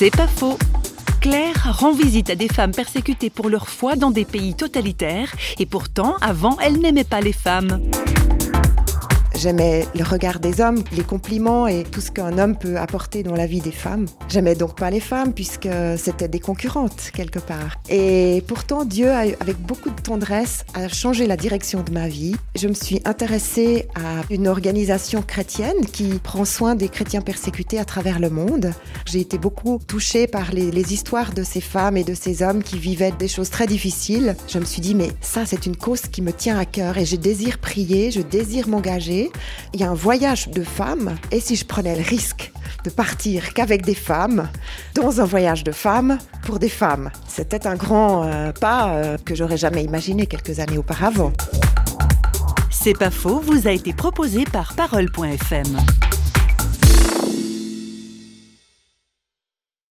C'est pas faux. Claire rend visite à des femmes persécutées pour leur foi dans des pays totalitaires et pourtant, avant, elle n'aimait pas les femmes. J'aimais le regard des hommes, les compliments et tout ce qu'un homme peut apporter dans la vie des femmes. J'aimais donc pas les femmes puisque c'était des concurrentes quelque part. Et pourtant, Dieu, a, avec beaucoup de tendresse, a changé la direction de ma vie. Je me suis intéressée à une organisation chrétienne qui prend soin des chrétiens persécutés à travers le monde. J'ai été beaucoup touchée par les, les histoires de ces femmes et de ces hommes qui vivaient des choses très difficiles. Je me suis dit, mais ça, c'est une cause qui me tient à cœur et je désire prier, je désire m'engager il y a un voyage de femmes, et si je prenais le risque de partir qu'avec des femmes, dans un voyage de femmes pour des femmes, c'était un grand euh, pas euh, que j'aurais jamais imaginé quelques années auparavant. C'est pas faux, vous a été proposé par parole.fm.